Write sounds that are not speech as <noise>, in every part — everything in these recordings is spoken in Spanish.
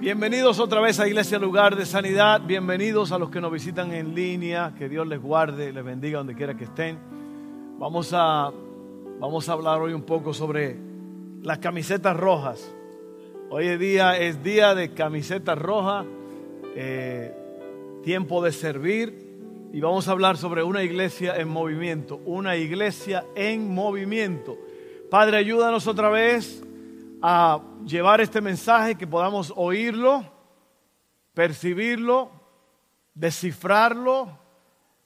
Bienvenidos otra vez a Iglesia Lugar de Sanidad. Bienvenidos a los que nos visitan en línea. Que Dios les guarde, les bendiga donde quiera que estén. Vamos a, vamos a hablar hoy un poco sobre las camisetas rojas. Hoy día es día de camisetas rojas, eh, tiempo de servir. Y vamos a hablar sobre una iglesia en movimiento. Una iglesia en movimiento. Padre, ayúdanos otra vez a llevar este mensaje, que podamos oírlo, percibirlo, descifrarlo,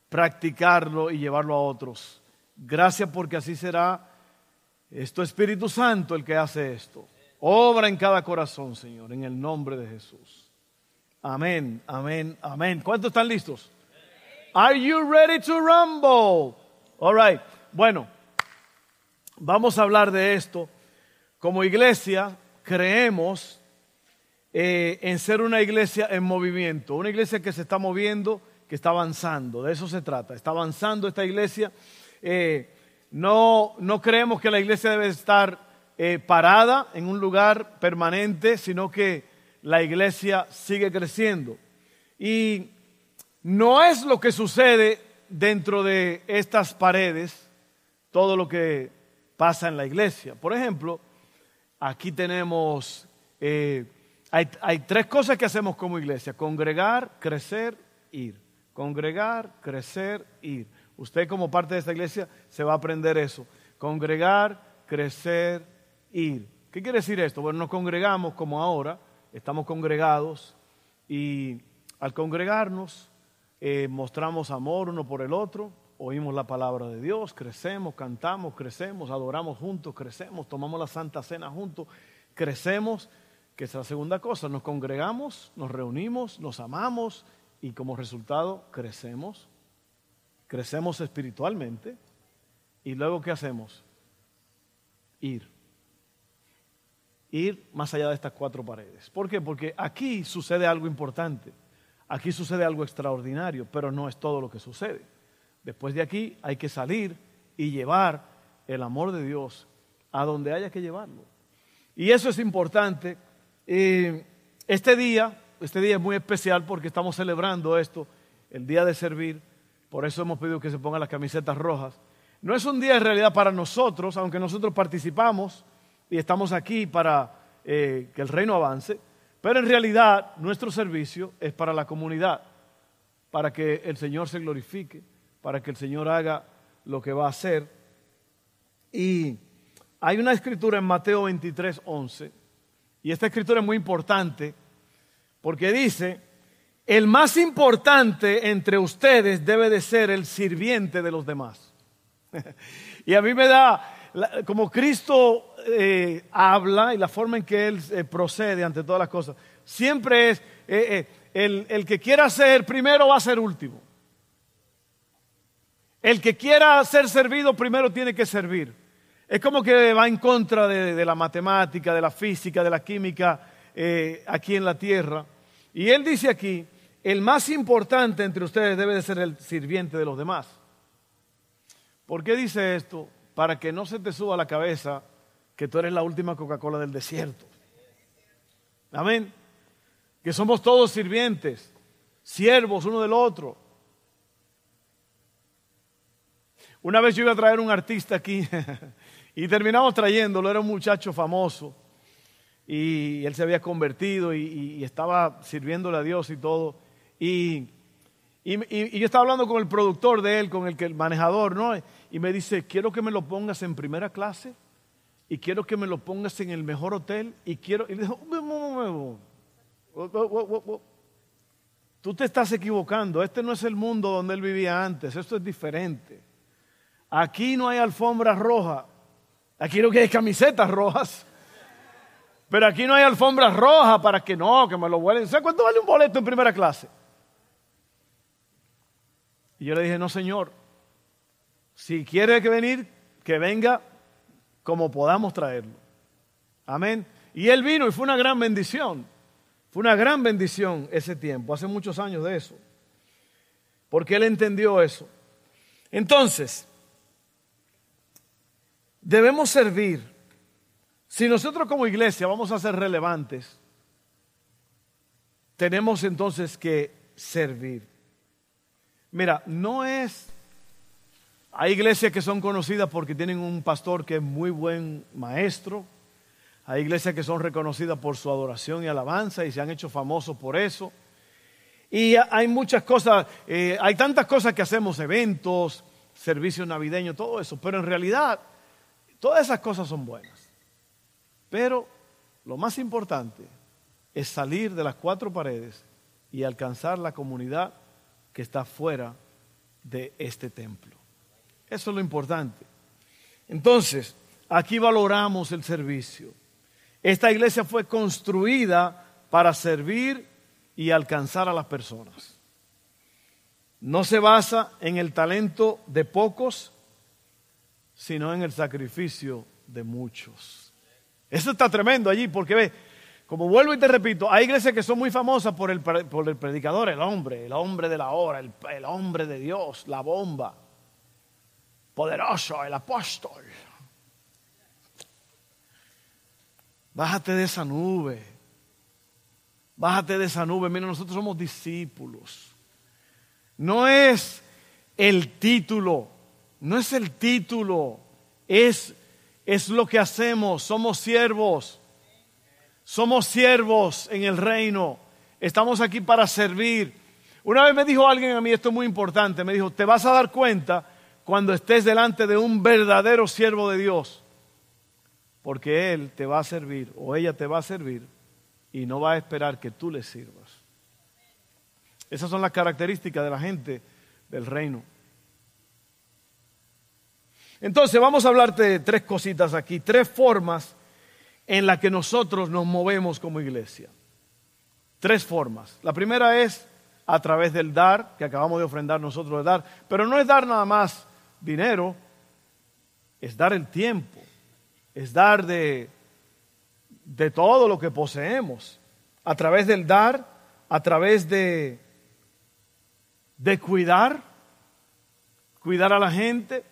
practicarlo y llevarlo a otros. Gracias porque así será. Es tu Espíritu Santo el que hace esto. Obra en cada corazón, Señor, en el nombre de Jesús. Amén, amén, amén. ¿Cuántos están listos? Are you ready to rumble? All right. Bueno, vamos a hablar de esto. Como iglesia, creemos eh, en ser una iglesia en movimiento, una iglesia que se está moviendo, que está avanzando, de eso se trata, está avanzando esta iglesia. Eh, no, no, creemos que la iglesia debe estar eh, parada en un lugar permanente, sino que la iglesia sigue creciendo. Y no es lo que sucede dentro de estas paredes, todo lo que pasa en la iglesia. Por ejemplo, aquí tenemos, eh, hay, tres cosas que hacemos como iglesia, congregar, crecer, ir. Congregar, crecer, ir. Usted como parte de esta iglesia se va a aprender eso. Congregar, crecer, ir. ¿Qué quiere decir esto? Bueno, nos congregamos como ahora, estamos congregados y al congregarnos eh, mostramos amor uno por el otro, oímos la palabra de Dios, crecemos, cantamos, crecemos, adoramos juntos, crecemos, tomamos la Santa Cena juntos, crecemos, que es la segunda cosa, nos congregamos, nos reunimos, nos amamos y como resultado crecemos, crecemos espiritualmente y luego ¿qué hacemos? Ir. Ir más allá de estas cuatro paredes. ¿Por qué? Porque aquí sucede algo importante, aquí sucede algo extraordinario, pero no es todo lo que sucede. Después de aquí hay que salir y llevar el amor de Dios a donde haya que llevarlo. Y eso es importante. este día, este día es muy especial porque estamos celebrando esto, el día de servir. Por eso hemos pedido que se pongan las camisetas rojas. No es un día en realidad para nosotros, aunque nosotros participamos y estamos aquí para eh, que el reino avance, pero en realidad nuestro servicio es para la comunidad, para que el Señor se glorifique para que el Señor haga lo que va a hacer. Y hay una escritura en Mateo 23, 11, y esta escritura es muy importante porque dice, el más importante entre ustedes debe de ser el sirviente de los demás. <laughs> y a mí me da, como Cristo eh, habla y la forma en que Él eh, procede ante todas las cosas, siempre es, eh, el, el que quiera ser primero va a ser último. El que quiera ser servido primero tiene que servir. Es como que va en contra de, la matemática, de la física, de la química eh, aquí en la tierra. Y él dice aquí, el más importante entre ustedes debe de ser el sirviente de los demás. ¿Por qué dice esto? Para que no se te suba a la cabeza que tú eres la última Coca-Cola del desierto. Amén. Que somos todos sirvientes, siervos uno del otro. Una vez yo iba a traer un artista aquí y terminamos trayéndolo, era un muchacho famoso y él se había convertido y, estaba sirviéndole a Dios y todo. Y, yo estaba hablando con el productor de él, con el, que, el manejador, ¿no? Y me dice, quiero que me lo pongas en primera clase y quiero que me lo pongas en el mejor hotel y quiero... Y le dijo, tú te estás equivocando, este no es el mundo donde él vivía antes, esto es diferente. Aquí no hay alfombras rojas. Aquí no hay camisetas rojas. Pero aquí no hay alfombras rojas para que no, que me lo vuelen. ¿Sabes cuánto vale un boleto en primera clase? Y yo le dije, no, señor. Si quiere que venir, que venga como podamos traerlo. Amén. Y él vino y fue una gran bendición. Fue una gran bendición ese tiempo, hace muchos años de eso. Porque él entendió eso. Entonces, debemos servir. Si nosotros como iglesia vamos a ser relevantes, tenemos entonces que servir. Mira, no es... Hay iglesias que son conocidas porque tienen un pastor que es muy buen maestro. Hay iglesias que son reconocidas por su adoración y alabanza y se han hecho famosos por eso. Y hay muchas cosas, eh, hay tantas cosas que hacemos, eventos, servicios navideños, todo eso. Pero en realidad, todas esas cosas son buenas. Pero lo más importante es salir de las cuatro paredes y alcanzar la comunidad que está fuera de este templo. Eso es lo importante. Entonces, aquí valoramos el servicio. Esta iglesia fue construida para servir y alcanzar a las personas. No se basa en el talento de pocos, sino en el sacrificio de muchos. Eso está tremendo allí, porque ve, como vuelvo y te repito, hay iglesias que son muy famosas por el, por el predicador, el hombre, el hombre de la hora, el, el hombre de Dios, la bomba, poderoso, el apóstol. Bájate de esa nube. Bájate de esa nube. Mira, nosotros somos discípulos. No es el título, no es el título, es, es lo que hacemos. Somos siervos. Somos siervos en el reino. Estamos aquí para servir. Una vez me dijo alguien a mí, esto es muy importante, me dijo, te vas a dar cuenta cuando estés delante de un verdadero siervo de Dios, porque Él te va a servir o ella te va a servir y no va a esperar que tú le sirvas. Esas son las características de la gente del reino. Entonces vamos a hablarte de tres cositas aquí, tres formas en la que nosotros nos movemos como iglesia. Tres formas. La primera es a través del dar, que acabamos de ofrendar nosotros de dar, pero no es dar nada más dinero, es dar el tiempo, es dar de, de todo lo que poseemos. A través del dar, a través de, de cuidar, cuidar a la gente.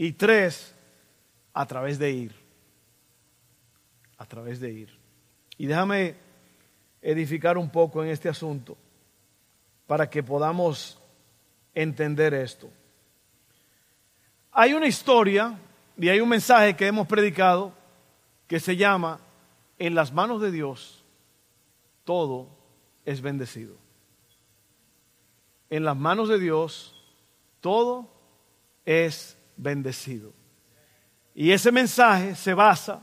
Y tres, a través de ir a través de ir. Y déjame edificar un poco en este asunto para que podamos entender esto. Hay una historia y hay un mensaje que hemos predicado que se llama En las manos de Dios todo es bendecido. En las manos de Dios todo es bendecido. Y ese mensaje se basa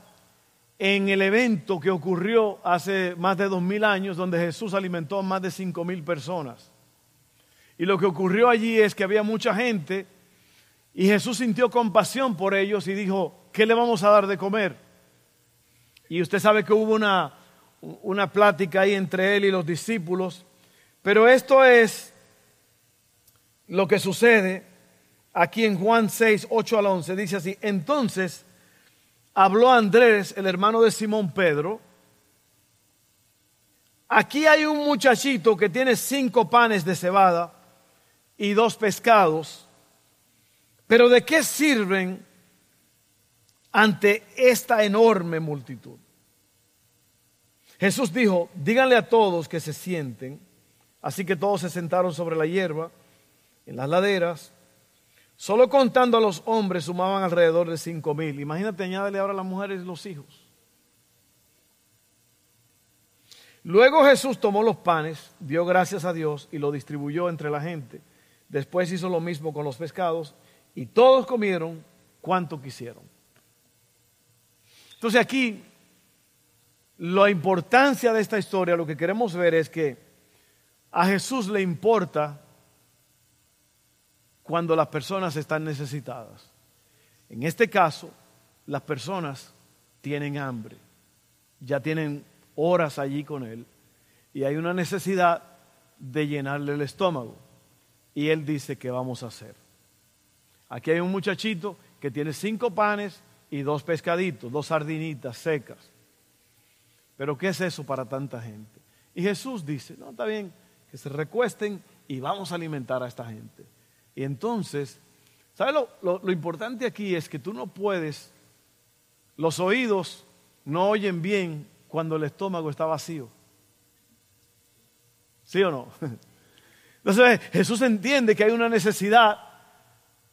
en el evento que ocurrió hace más de dos mil años, donde Jesús alimentó a más de cinco mil personas. Y lo que ocurrió allí es que había mucha gente y Jesús sintió compasión por ellos y dijo, ¿qué le vamos a dar de comer? Y usted sabe que hubo una, una plática ahí entre él y los discípulos, pero esto es lo que sucede aquí en Juan 6, 8 al 11. Dice así, entonces habló Andrés, el hermano de Simón Pedro, aquí hay un muchachito que tiene cinco panes de cebada y dos pescados, pero ¿de qué sirven ante esta enorme multitud? Jesús dijo, díganle a todos que se sienten, así que todos se sentaron sobre la hierba, en las laderas, Solo contando a los hombres sumaban alrededor de cinco mil. Imagínate, añádele ahora a las mujeres y los hijos. Luego Jesús tomó los panes, dio gracias a Dios y lo distribuyó entre la gente. Después hizo lo mismo con los pescados y todos comieron cuanto quisieron. Entonces aquí la importancia de esta historia, lo que queremos ver es que a Jesús le importa cuando las personas están necesitadas. En este caso, las personas tienen hambre, ya tienen horas allí con Él y hay una necesidad de llenarle el estómago. Y Él dice, ¿qué vamos a hacer? Aquí hay un muchachito que tiene cinco panes y dos pescaditos, dos sardinitas secas. Pero ¿qué es eso para tanta gente? Y Jesús dice, no, está bien, que se recuesten y vamos a alimentar a esta gente. Y entonces, ¿sabes lo, importante aquí es que tú no puedes, los oídos no oyen bien cuando el estómago está vacío. ¿Sí o no? <laughs> Entonces Jesús entiende que hay una necesidad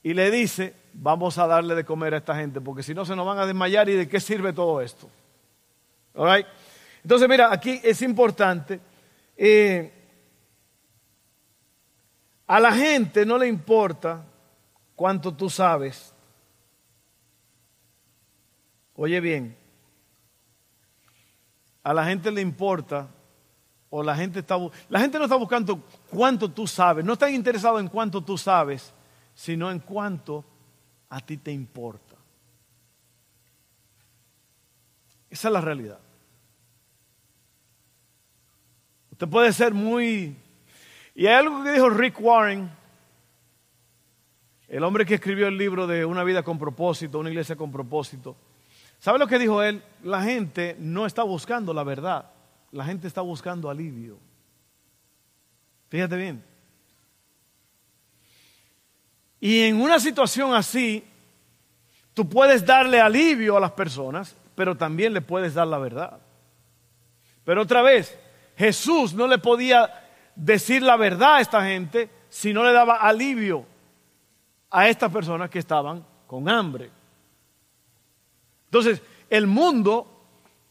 y le dice, vamos a darle de comer a esta gente, porque si no se nos van a desmayar y de qué sirve todo esto. Entonces, mira, aquí es importante. Eh, a la gente no le importa cuánto tú sabes. Oye bien, a la gente le importa o la gente está la gente no está buscando cuánto tú sabes, no está interesado en cuánto tú sabes, sino en cuánto a ti te importa. Esa es la realidad. Usted puede ser muy... Y hay algo que dijo Rick Warren, el hombre que escribió el libro de Una vida con propósito, una iglesia con propósito. ¿Sabe lo que dijo él? La gente no está buscando la verdad, la gente está buscando alivio. Fíjate bien. Y en una situación así, tú puedes darle alivio a las personas, pero también le puedes dar la verdad. Pero otra vez, Jesús no le podía decir la verdad a esta gente si no le daba alivio a estas personas que estaban con hambre. Entonces, el mundo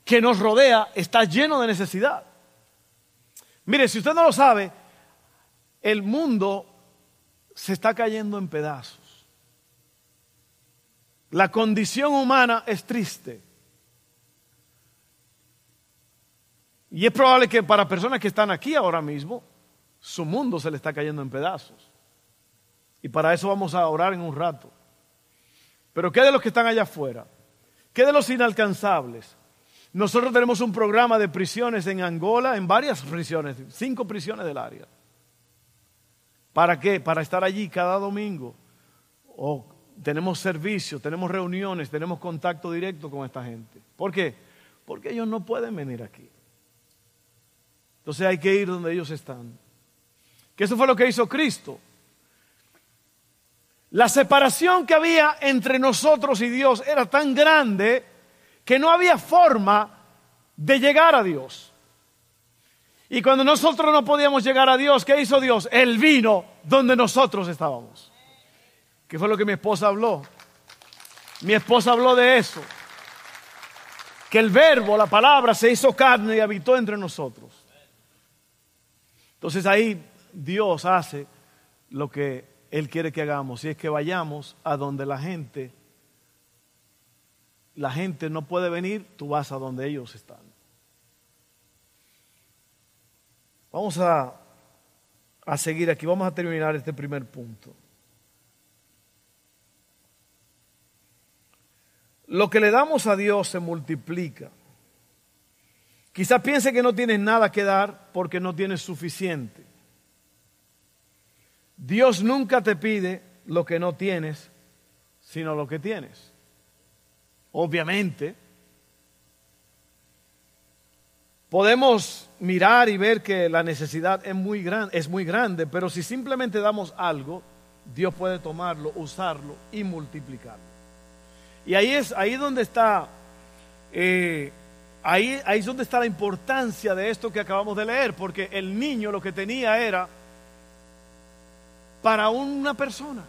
que nos rodea está lleno de necesidad. Mire, si usted no lo sabe, el mundo se está cayendo en pedazos. La condición humana es triste. Y es probable que para personas que están aquí ahora mismo, su mundo se le está cayendo en pedazos. Y para eso vamos a orar en un rato. Pero ¿qué de los que están allá afuera? ¿Qué de los inalcanzables? Nosotros tenemos un programa de prisiones en Angola, en varias prisiones, cinco prisiones del área. ¿Para qué? Para estar allí cada domingo. O tenemos servicios, tenemos reuniones, tenemos contacto directo con esta gente. ¿Por qué? Porque ellos no pueden venir aquí. Entonces hay que ir donde ellos están. Que eso fue lo que hizo Cristo. La separación que había entre nosotros y Dios era tan grande que no había forma de llegar a Dios. Y cuando nosotros no podíamos llegar a Dios, ¿qué hizo Dios? Él vino donde nosotros estábamos. ¿Qué fue lo que mi esposa habló? Mi esposa habló de eso. Que el verbo, la palabra, se hizo carne y habitó entre nosotros. Entonces ahí Dios hace lo que Él quiere que hagamos, y es que vayamos a donde la gente, la gente no puede venir, tú vas a donde ellos están. Vamos a, a seguir aquí, vamos a terminar este primer punto. Lo que le damos a Dios se multiplica. Quizás piense que no tienes nada que dar porque no tienes suficiente. Dios nunca te pide lo que no tienes, sino lo que tienes. Obviamente, podemos mirar y ver que la necesidad es muy, gran, es muy grande, pero si simplemente damos algo, Dios puede tomarlo, usarlo y multiplicarlo. Y ahí es ahí donde está eh, Ahí, es donde está la importancia de esto que acabamos de leer, porque el niño lo que tenía era para una persona.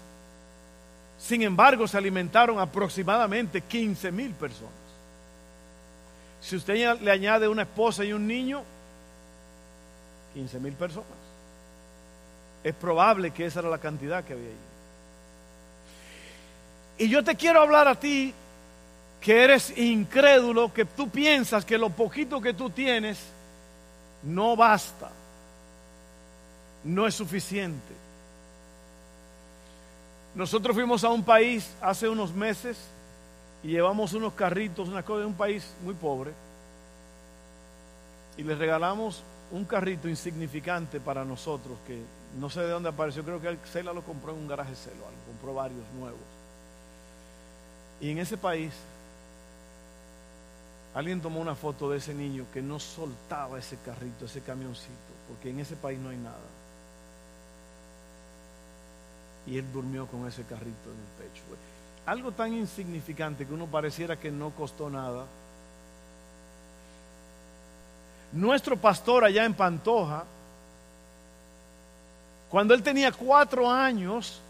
Sin embargo, se alimentaron aproximadamente 15 mil personas. Si usted le añade una esposa y un niño, 15 mil personas. Es probable que esa era la cantidad que había ahí. Y yo te quiero hablar a ti que eres incrédulo, que tú piensas que lo poquito que tú tienes no basta, no es suficiente. Nosotros fuimos a un país hace unos meses y llevamos unos carritos, una cosa de un país muy pobre, y les regalamos un carrito insignificante para nosotros, que no sé de dónde apareció, creo que Cela lo compró en un garaje Celo, compró varios nuevos. Y en ese país Alguien tomó una foto de ese niño que no soltaba ese carrito, ese camioncito, porque en ese país no hay nada. Y él durmió con ese carrito en el pecho. Algo tan insignificante que uno pareciera que no costó nada. Nuestro pastor allá en Pantoja Cuando él tenía cuatro años,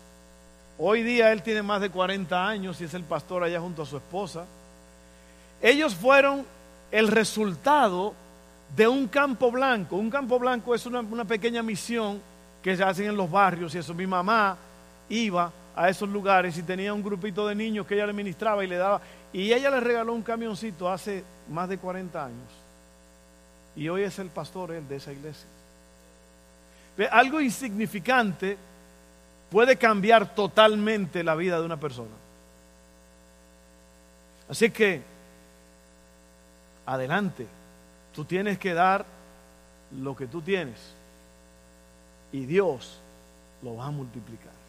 hoy día él tiene más de 40 años y es el pastor allá junto a su esposa, ellos fueron el resultado de un campo blanco. Un campo blanco es una, pequeña misión que se hacen en los barrios y eso. Mi mamá iba a esos lugares y tenía un grupito de niños que ella le ministraba y le daba. Y ella le regaló un camioncito hace más de 40 años. Y hoy es el pastor de esa iglesia. Algo insignificante puede cambiar totalmente la vida de una persona. Así que, adelante, tú tienes que dar lo que tú tienes y Dios lo va a multiplicar.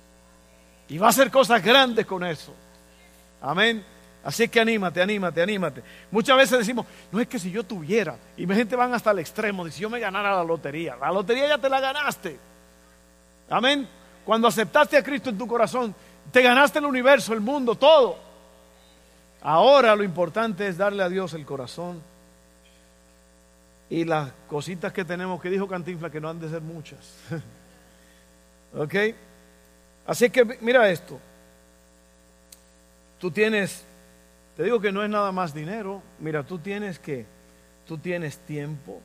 Y va a hacer cosas grandes con eso. Amén. Así que anímate, anímate, anímate. Muchas veces decimos, no es que si yo tuviera, y mi gente van hasta el extremo, de si yo me ganara la lotería, la lotería ya te la ganaste. Amén. Cuando aceptaste a Cristo en tu corazón, te ganaste el universo, el mundo, todo. Ahora lo importante es darle a Dios el corazón y las cositas que tenemos que dijo Cantinfla que no han de ser muchas. <laughs> ¿Ok? Así que mira esto. Tú tienes, te digo que no es nada más dinero. Mira, tú tienes que, tú tienes tiempo,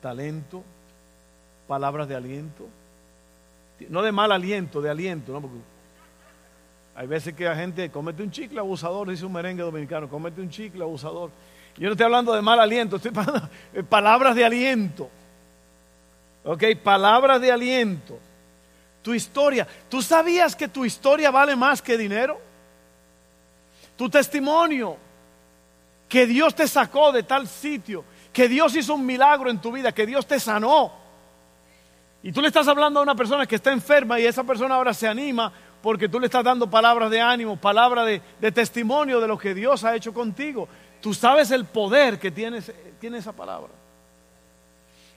talento, palabras de aliento. No de mal aliento, de aliento, ¿no? Porque hay veces que la gente comete un chicle abusador, dice un merengue dominicano, comete un chicle abusador. Yo no estoy hablando de mal aliento, estoy hablando de palabras de aliento. ¿Ok? Palabras de aliento. Tu historia. ¿Tú sabías que tu historia vale más que dinero? Tu testimonio. Que Dios te sacó de tal sitio. Que Dios hizo un milagro en tu vida. Que Dios te sanó. Y tú le estás hablando a una persona que está enferma y esa persona ahora se anima porque tú le estás dando palabras de ánimo, palabras de, testimonio de lo que Dios ha hecho contigo. Tú sabes el poder que tiene, tiene esa palabra.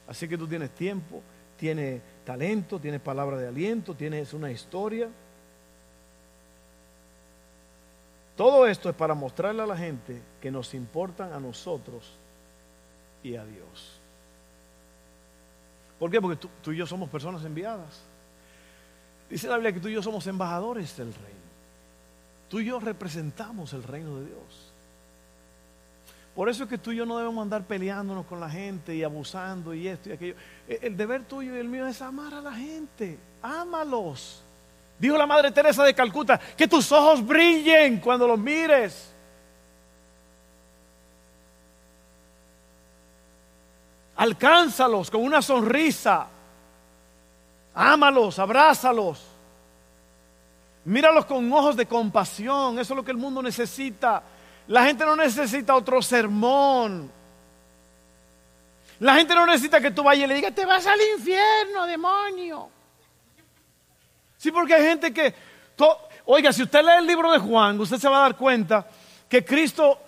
Así que tú tienes tiempo, tienes talento, tienes palabra de aliento, tienes una historia. Todo esto es para mostrarle a la gente que nos importan a nosotros y a Dios. ¿Por qué? Porque tú, tú, y yo somos personas enviadas. Dice la Biblia que tú y yo somos embajadores del reino. Tú y yo representamos el reino de Dios. Por eso es que tú y yo no debemos andar peleándonos con la gente y abusando y esto y aquello. E, el deber tuyo y el mío es amar a la gente. Ámalos. Dijo la Madre Teresa de Calcuta, que tus ojos brillen cuando los mires. Alcánzalos con una sonrisa. Ámalos, abrázalos. Míralos con ojos de compasión. Eso es lo que el mundo necesita. La gente no necesita otro sermón. La gente no necesita que tú vayas y le digas, te vas al infierno, demonio. Sí, porque hay gente que, oiga, si usted lee el libro de Juan, usted se va a dar cuenta que Cristo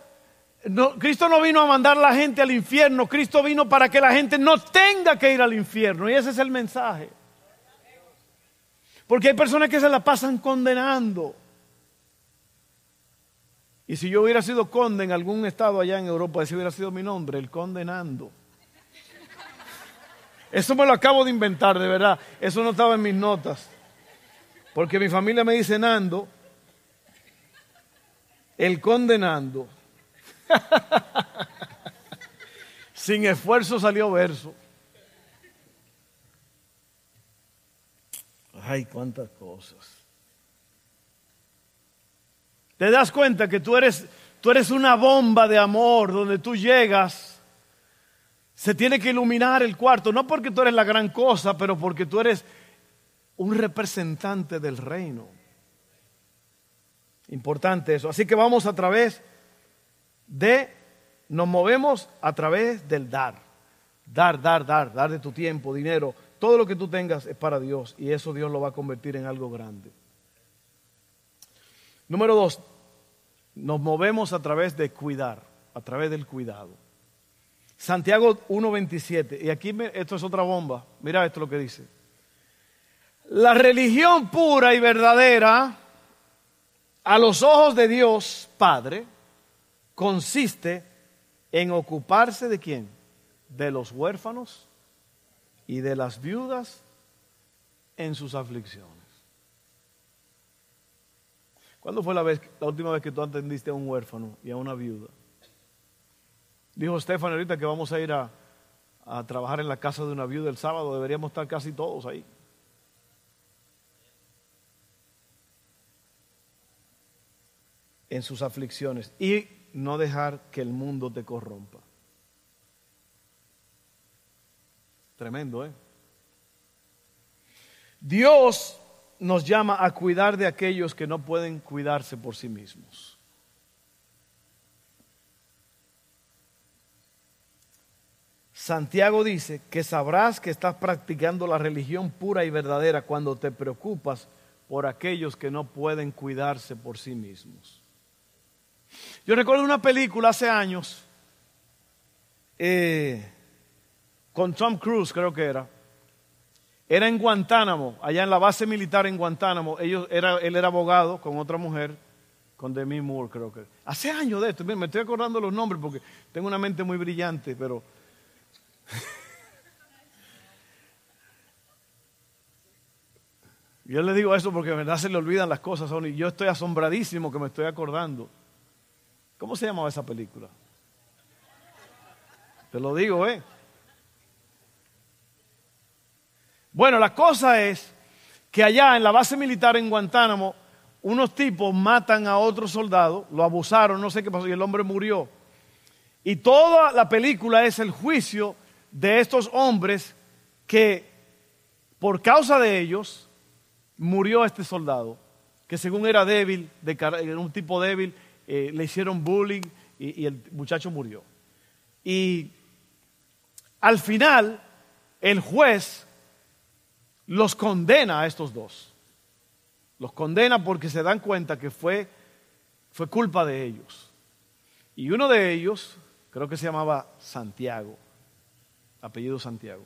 no, Cristo no vino a mandar a la gente al infierno, Cristo vino para que la gente no tenga que ir al infierno. Y ese es el mensaje. Porque hay personas que se la pasan condenando. Y si yo hubiera sido conde en algún estado allá en Europa, ese hubiera sido mi nombre, el condenando. Eso me lo acabo de inventar, de verdad. Eso no estaba en mis notas. Porque mi familia me dice Nando, el condenando. <laughs> Sin esfuerzo salió verso. Ay, cuántas cosas. Te das cuenta que tú eres, tú eres una bomba de amor donde tú llegas. Se tiene que iluminar el cuarto, no porque tú eres la gran cosa, pero porque tú eres un representante del reino. Importante eso. Así que vamos a través de, nos movemos a través del dar. Dar, dar, dar, dar de tu tiempo, dinero. Todo lo que tú tengas es para Dios y eso Dios lo va a convertir en algo grande. Número dos, nos movemos a través de cuidar, a través del cuidado. Santiago 1.27, y aquí esto es otra bomba, mira esto lo que dice. La religión pura y verdadera a los ojos de Dios Padre consiste en ocuparse de quién? De los huérfanos y de las viudas en sus aflicciones. ¿Cuándo fue la, última vez que tú atendiste a un huérfano y a una viuda? Dijo Estefan ahorita que vamos a ir a, a trabajar en la casa de una viuda el sábado, deberíamos estar casi todos ahí. En sus aflicciones y no dejar que el mundo te corrompa. Tremendo, ¿eh? Dios nos llama a cuidar de aquellos que no pueden cuidarse por sí mismos. Santiago dice que sabrás que estás practicando la religión pura y verdadera cuando te preocupas por aquellos que no pueden cuidarse por sí mismos. Yo recuerdo una película hace años eh, con Tom Cruise, creo que era. Era en Guantánamo, allá en la base militar en Guantánamo. Ellos, era, él era abogado con otra mujer, con Demi Moore, creo que. Hace años de esto, me estoy acordando los nombres porque tengo una mente muy brillante, pero. <laughs> Yo le digo eso porque de verdad se le olvidan las cosas, y yo estoy asombradísimo que me estoy acordando. ¿Cómo se llamaba esa película? Te lo digo, ¿eh? Bueno, la cosa es que allá en la base militar en Guantánamo, unos tipos matan a otro soldado, lo abusaron, no sé qué pasó, y el hombre murió. Y toda la película es el juicio de estos hombres que por causa de ellos murió este soldado, que según era débil, era un tipo débil, eh, le hicieron bullying y el muchacho murió. Y al final, el juez los condena a estos dos. Los condena porque se dan cuenta que fue, fue culpa de ellos. Y uno de ellos, creo que se llamaba Santiago, apellido Santiago,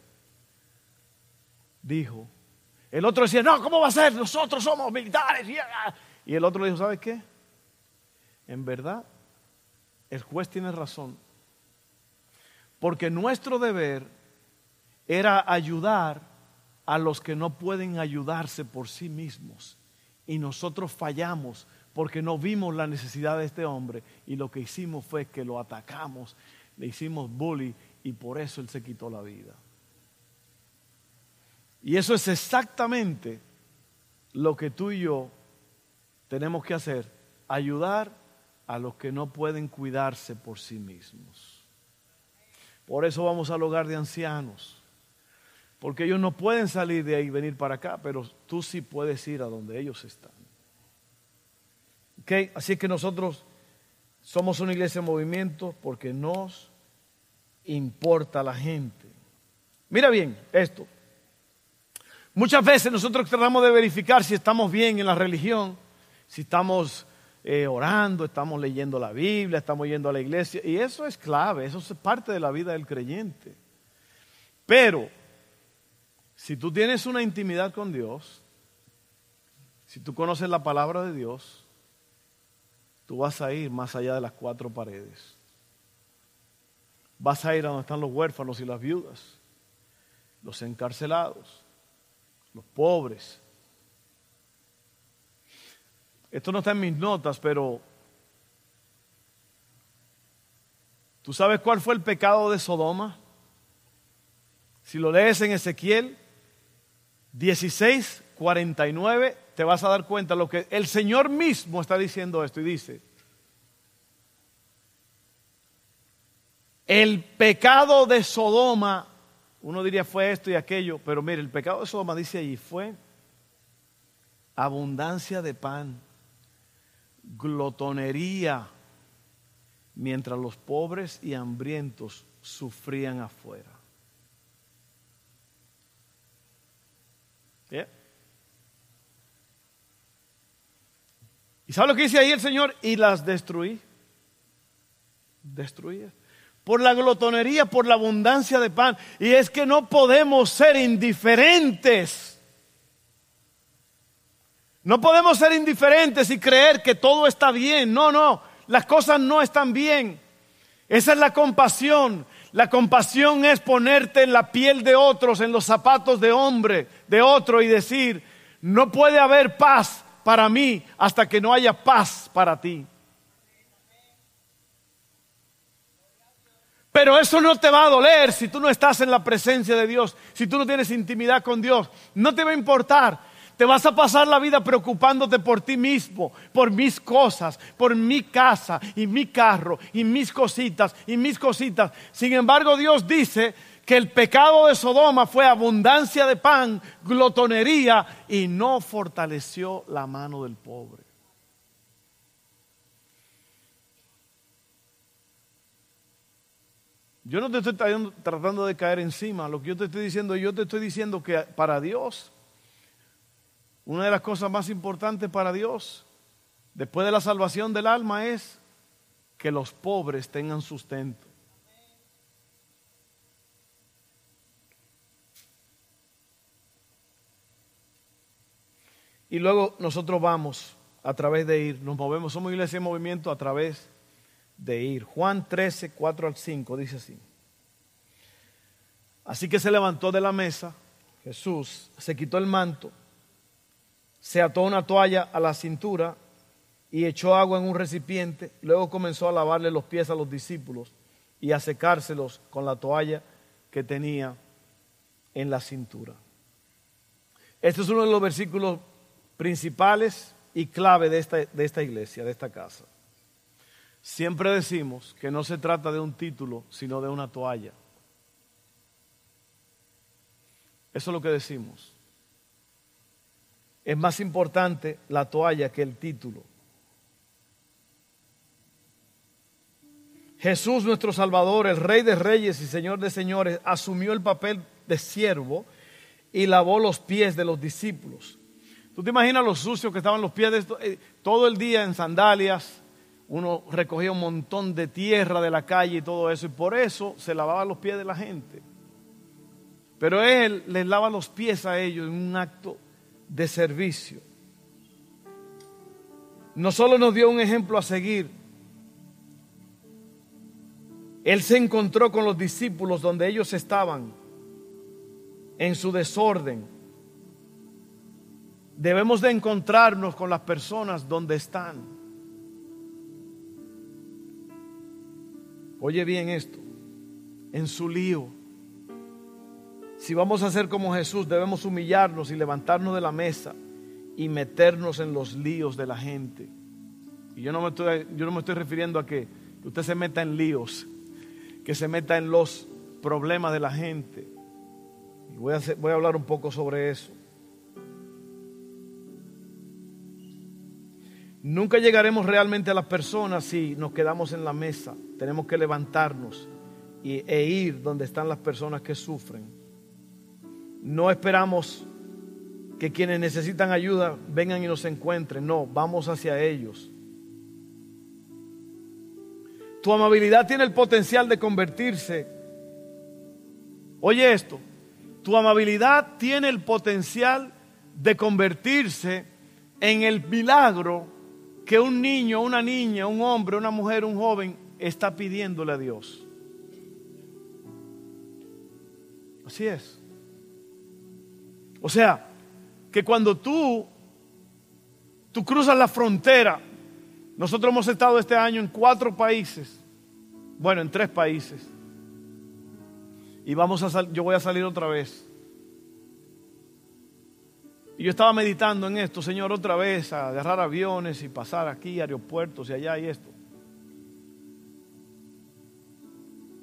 dijo, el otro decía, no, ¿cómo va a ser? Nosotros somos militares. Y el otro le dijo, ¿sabes qué? En verdad, el juez tiene razón. Porque nuestro deber era ayudar a los que no pueden ayudarse por sí mismos. Y nosotros fallamos porque no vimos la necesidad de este hombre y lo que hicimos fue que lo atacamos, le hicimos bully y por eso él se quitó la vida. Y eso es exactamente lo que tú y yo tenemos que hacer, ayudar a los que no pueden cuidarse por sí mismos. Por eso vamos al hogar de ancianos porque ellos no pueden salir de ahí y venir para acá, pero tú sí puedes ir a donde ellos están. ¿Okay? Así que nosotros somos una iglesia en movimiento porque nos importa la gente. Mira bien esto. Muchas veces nosotros tratamos de verificar si estamos bien en la religión, si estamos eh, orando, estamos leyendo la Biblia, estamos yendo a la iglesia, y eso es clave, eso es parte de la vida del creyente. Pero si tú tienes una intimidad con Dios, si tú conoces la palabra de Dios, tú vas a ir más allá de las cuatro paredes. Vas a ir a donde están los huérfanos y las viudas, los encarcelados, los pobres. Esto no está en mis notas, pero ¿tú sabes cuál fue el pecado de Sodoma? Si lo lees en Ezequiel, 16, 49, te vas a dar cuenta lo que el Señor mismo está diciendo esto y dice, el pecado de Sodoma, uno diría fue esto y aquello, pero mire, el pecado de Sodoma dice allí fue abundancia de pan, glotonería, mientras los pobres y hambrientos sufrían afuera. ¿Y sabe lo que dice ahí el Señor? Y las destruí. Destruí. Por la glotonería, por la abundancia de pan. Y es que no podemos ser indiferentes. No podemos ser indiferentes y creer que todo está bien. No, no, las cosas no están bien. Esa es la compasión. La compasión es ponerte en la piel de otros, en los zapatos de hombre, de otro y decir, no puede haber paz para mí hasta que no haya paz para ti. Pero eso no te va a doler si tú no estás en la presencia de Dios, si tú no tienes intimidad con Dios. No te va a importar. Te vas a pasar la vida preocupándote por ti mismo, por mis cosas, por mi casa y mi carro y mis cositas y mis cositas. Sin embargo, Dios dice que el pecado de Sodoma fue abundancia de pan, glotonería y no fortaleció la mano del pobre. Yo no te estoy tratando de caer encima, lo que yo te estoy diciendo, yo te estoy diciendo que para Dios, una de las cosas más importantes para Dios, después de la salvación del alma, es que los pobres tengan sustento. Y luego nosotros vamos a través de ir, nos movemos, somos iglesia en movimiento a través de ir. Juan 13, 4 al 5 dice así. Así que se levantó de la mesa, Jesús se quitó el manto, se ató una toalla a la cintura y echó agua en un recipiente, luego comenzó a lavarle los pies a los discípulos y a secárselos con la toalla que tenía en la cintura. Este es uno de los versículos principales y clave de esta, de esta iglesia, de esta casa. Siempre decimos que no se trata de un título, sino de una toalla. Eso es lo que decimos. Es más importante la toalla que el título. Jesús nuestro Salvador, el Rey de Reyes y Señor de Señores, asumió el papel de siervo y lavó los pies de los discípulos. ¿Tú te imaginas los sucios que estaban los pies de eh, todo el día en sandalias? uno recogía un montón de tierra de la calle y todo eso, y por eso se lavaba los pies de la gente. Pero él les lava los pies a ellos en un acto de servicio. No solo nos dio un ejemplo a seguir, él se encontró con los discípulos donde ellos estaban, en su desorden. Debemos de encontrarnos con las personas donde están. Oye bien esto, en su lío. Si vamos a ser como Jesús, debemos humillarnos y levantarnos de la mesa y meternos en los líos de la gente. Y yo no me estoy, yo no me estoy refiriendo a que usted se meta en líos, que se meta en los problemas de la gente. Y voy a, voy a hablar un poco sobre eso. Nunca llegaremos realmente a las personas si nos quedamos en la mesa. Tenemos que levantarnos e ir donde están las personas que sufren. No esperamos que quienes necesitan ayuda vengan y nos encuentren. No, vamos hacia ellos. Tu amabilidad tiene el potencial de convertirse. Oye esto, tu amabilidad tiene el potencial de convertirse en el milagro que un niño, una niña, un hombre, una mujer, un joven está pidiéndole a Dios. Así es. O sea, que cuando tú, tú cruzas la frontera, nosotros hemos estado este año en cuatro países, bueno, en tres países, y vamos a yo voy a salir otra vez. Y yo estaba meditando en esto, Señor, otra vez, a agarrar aviones y pasar aquí, aeropuertos y allá y esto.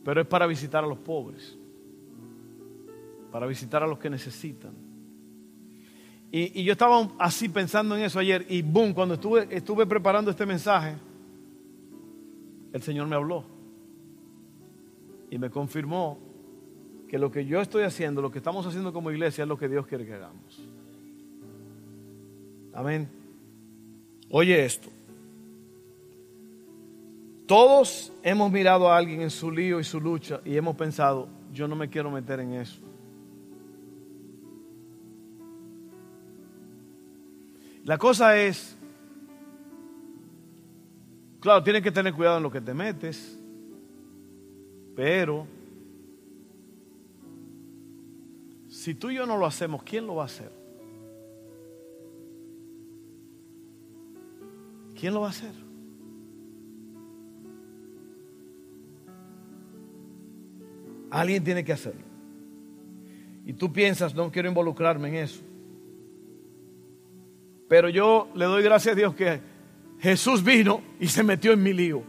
Pero es para visitar a los pobres, para visitar a los que necesitan. Y, yo estaba así pensando en eso ayer y boom, cuando estuve, estuve preparando este mensaje, el Señor me habló y me confirmó que lo que yo estoy haciendo, lo que estamos haciendo como iglesia es lo que Dios quiere que hagamos. Amén. Oye esto. Todos hemos mirado a alguien en su lío y su lucha y hemos pensado, yo no me quiero meter en eso. La cosa es, claro, tienes que tener cuidado en lo que te metes, pero si tú y yo no lo hacemos, ¿quién lo va a hacer? ¿Quién lo va a hacer? Alguien tiene que hacerlo. Y tú piensas, no quiero involucrarme en eso. Pero yo le doy gracias a Dios que Jesús vino y se metió en mi lío.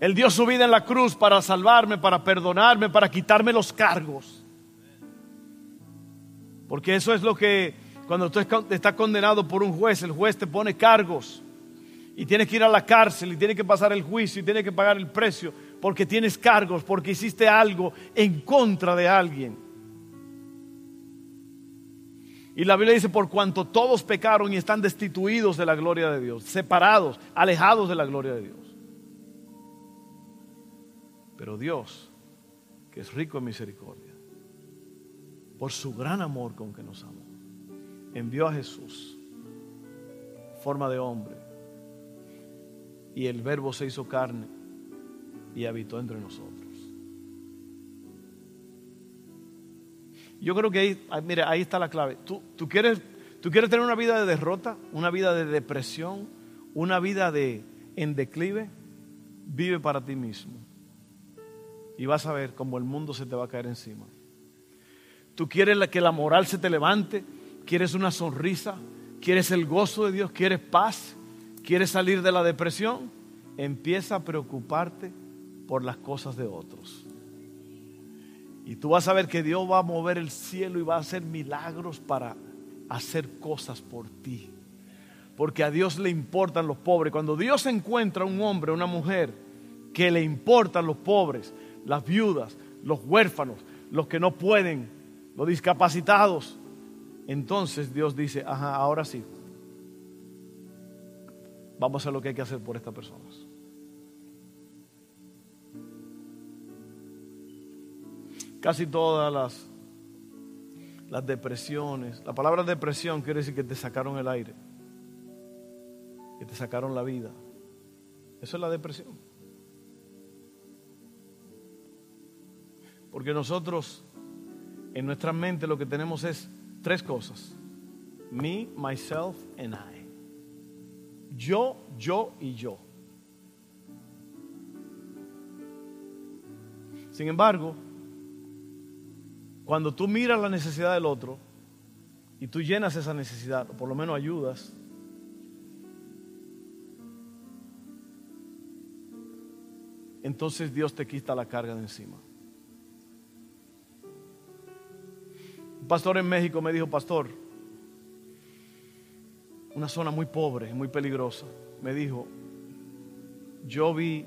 Él dio su vida en la cruz para salvarme, para perdonarme, para quitarme los cargos. Porque eso es lo que cuando tú estás condenado por un juez, el juez te pone cargos. Y tienes que ir a la cárcel y tienes que pasar el juicio y tienes que pagar el precio porque tienes cargos, porque hiciste algo en contra de alguien. Y la Biblia dice, por cuanto todos pecaron y están destituidos de la gloria de Dios, separados, alejados de la gloria de Dios. Pero Dios, que es rico en misericordia, por su gran amor con que nos amó, envió a Jesús, forma de hombre, y el verbo se hizo carne y habitó entre nosotros. Yo creo que ahí, mire, ahí está la clave. ¿Tú, tú, quieres, ¿Tú quieres tener una vida de derrota, una vida de depresión, una vida de, en declive? Vive para ti mismo. Y vas a ver cómo el mundo se te va a caer encima. Tú quieres que la moral se te levante, quieres una sonrisa, quieres el gozo de Dios, quieres paz, quieres salir de la depresión. Empieza a preocuparte por las cosas de otros. Y tú vas a ver que Dios va a mover el cielo y va a hacer milagros para hacer cosas por ti. Porque a Dios le importan los pobres. Cuando Dios encuentra un hombre, una mujer, que le importan los pobres, las viudas, los huérfanos, los que no pueden, los discapacitados, entonces Dios dice, ajá, ahora sí, vamos a hacer lo que hay que hacer por estas personas. Casi todas las, las depresiones. La palabra depresión quiere decir que te sacaron el aire, que te sacaron la vida. Eso es la depresión. Porque nosotros en nuestra mente lo que tenemos es tres cosas. Me, myself and I. Yo, yo y yo. Sin embargo, cuando tú miras la necesidad del otro y tú llenas esa necesidad, o por lo menos ayudas, entonces Dios te quita la carga de encima. Un pastor en México me dijo, pastor, una zona muy pobre, muy peligrosa, me dijo, yo vi,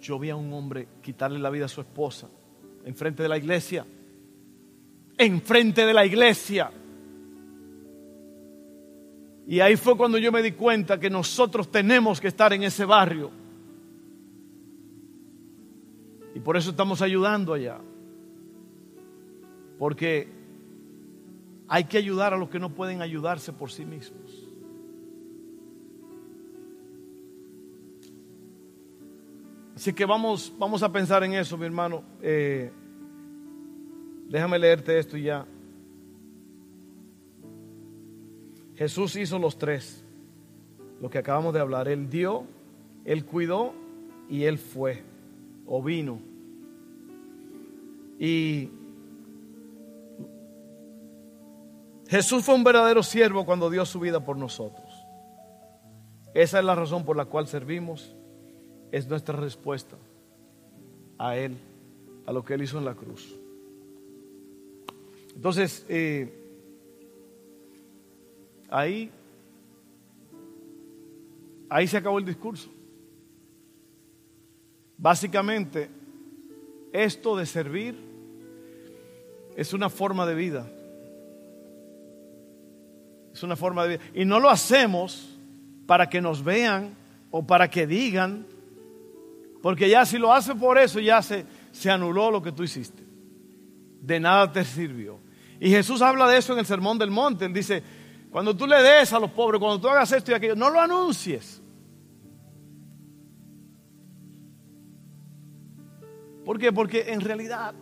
yo vi a un hombre quitarle la vida a su esposa enfrente de la iglesia. Enfrente de la iglesia. Y ahí fue cuando yo me di cuenta que nosotros tenemos que estar en ese barrio. Y por eso estamos ayudando allá. Porque hay que ayudar a los que no pueden ayudarse por sí mismos. Así que vamos, vamos a pensar en eso, mi hermano. Eh, déjame leerte esto ya. Jesús hizo los tres, lo que acabamos de hablar. Él dio, Él cuidó y Él fue o vino. Y Jesús fue un verdadero siervo cuando dio su vida por nosotros. Esa es la razón por la cual servimos es nuestra respuesta a Él, a lo que Él hizo en la cruz. Entonces, eh, ahí, ahí se acabó el discurso. Básicamente, esto de servir es una forma de vida. Es una forma de vida. Y no lo hacemos para que nos vean o para que digan porque ya si lo hace por eso, ya se, se anuló lo que tú hiciste. De nada te sirvió. Y Jesús habla de eso en el Sermón del Monte. Él dice, cuando tú le des a los pobres, cuando tú hagas esto y aquello, no lo anuncies. ¿Por qué? Porque en realidad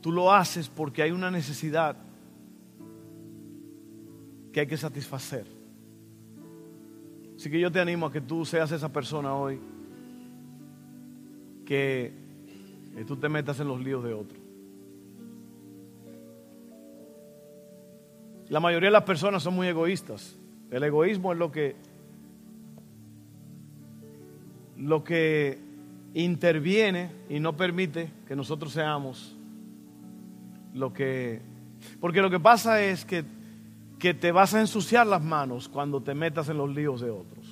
tú lo haces porque hay una necesidad que hay que satisfacer. Así que yo te animo a que tú seas esa persona hoy que, tú te metas en los líos de otro. La mayoría de las personas son muy egoístas. El egoísmo es lo que lo que interviene y no permite que nosotros seamos lo que porque lo que pasa es que, que te vas a ensuciar las manos cuando te metas en los líos de otros.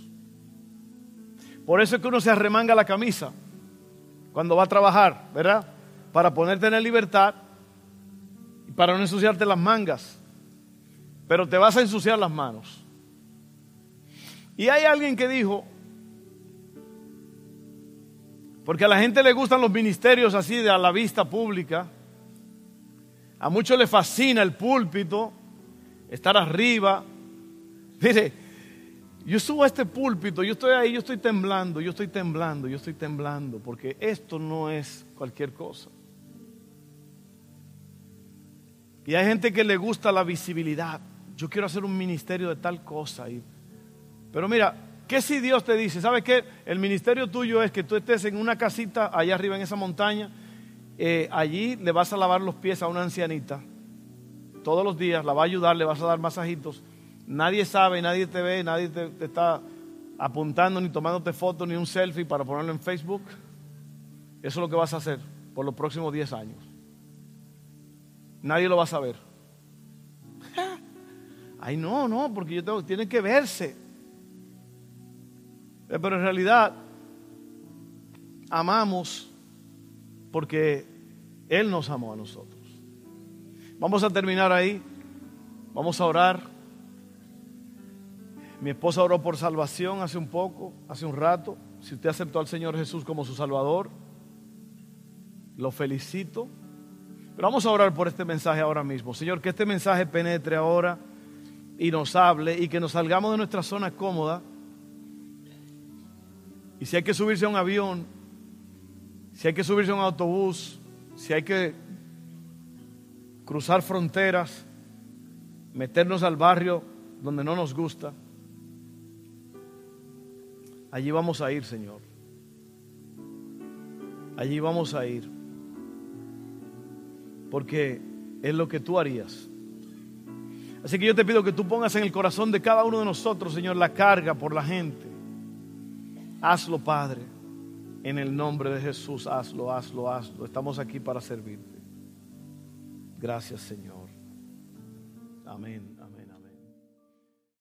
Por eso es que uno se arremanga la camisa cuando va a trabajar, ¿verdad? Para ponerte en libertad y para no ensuciarte las mangas. Pero te vas a ensuciar las manos. Y hay alguien que dijo, porque a la gente le gustan los ministerios así de a la vista pública, a muchos les fascina el púlpito, estar arriba. Mire, yo subo a este púlpito, yo estoy ahí, yo estoy temblando, yo estoy temblando, yo estoy temblando, porque esto no es cualquier cosa. Y hay gente que le gusta la visibilidad. Yo quiero hacer un ministerio de tal cosa. Pero mira, ¿qué si Dios te dice? ¿Sabes qué? El ministerio tuyo es que tú estés en una casita allá arriba en esa montaña. Eh, allí le vas a lavar los pies a una ancianita. Todos los días la va a ayudar, le vas a dar masajitos. Nadie sabe, nadie te ve, nadie te, está apuntando ni tomándote fotos ni un selfie para ponerlo en Facebook. Eso es lo que vas a hacer por los próximos 10 años. Nadie lo va a saber. <laughs> Ay, no, no, porque yo tengo, tiene que verse. Eh, pero en realidad amamos porque Él nos amó a nosotros. Vamos a terminar ahí. Vamos a orar. Mi esposa oró por salvación hace un poco, hace un rato. Si usted aceptó al Señor Jesús como su Salvador, lo felicito. Pero vamos a orar por este mensaje ahora mismo. Señor, que este mensaje penetre ahora y nos hable y que nos salgamos de nuestra zona cómoda y si hay que subirse a un avión, si hay que subirse a un autobús, si hay que cruzar fronteras, meternos al barrio donde no nos gusta, allí vamos a ir, Señor. Allí vamos a ir. Porque es lo que tú harías. Así que yo te pido que tú pongas en el corazón de cada uno de nosotros, Señor, la carga por la gente Hazlo, Padre. En el nombre de Jesús, hazlo, hazlo, hazlo. Estamos aquí para servirte. Gracias, Señor. Amén.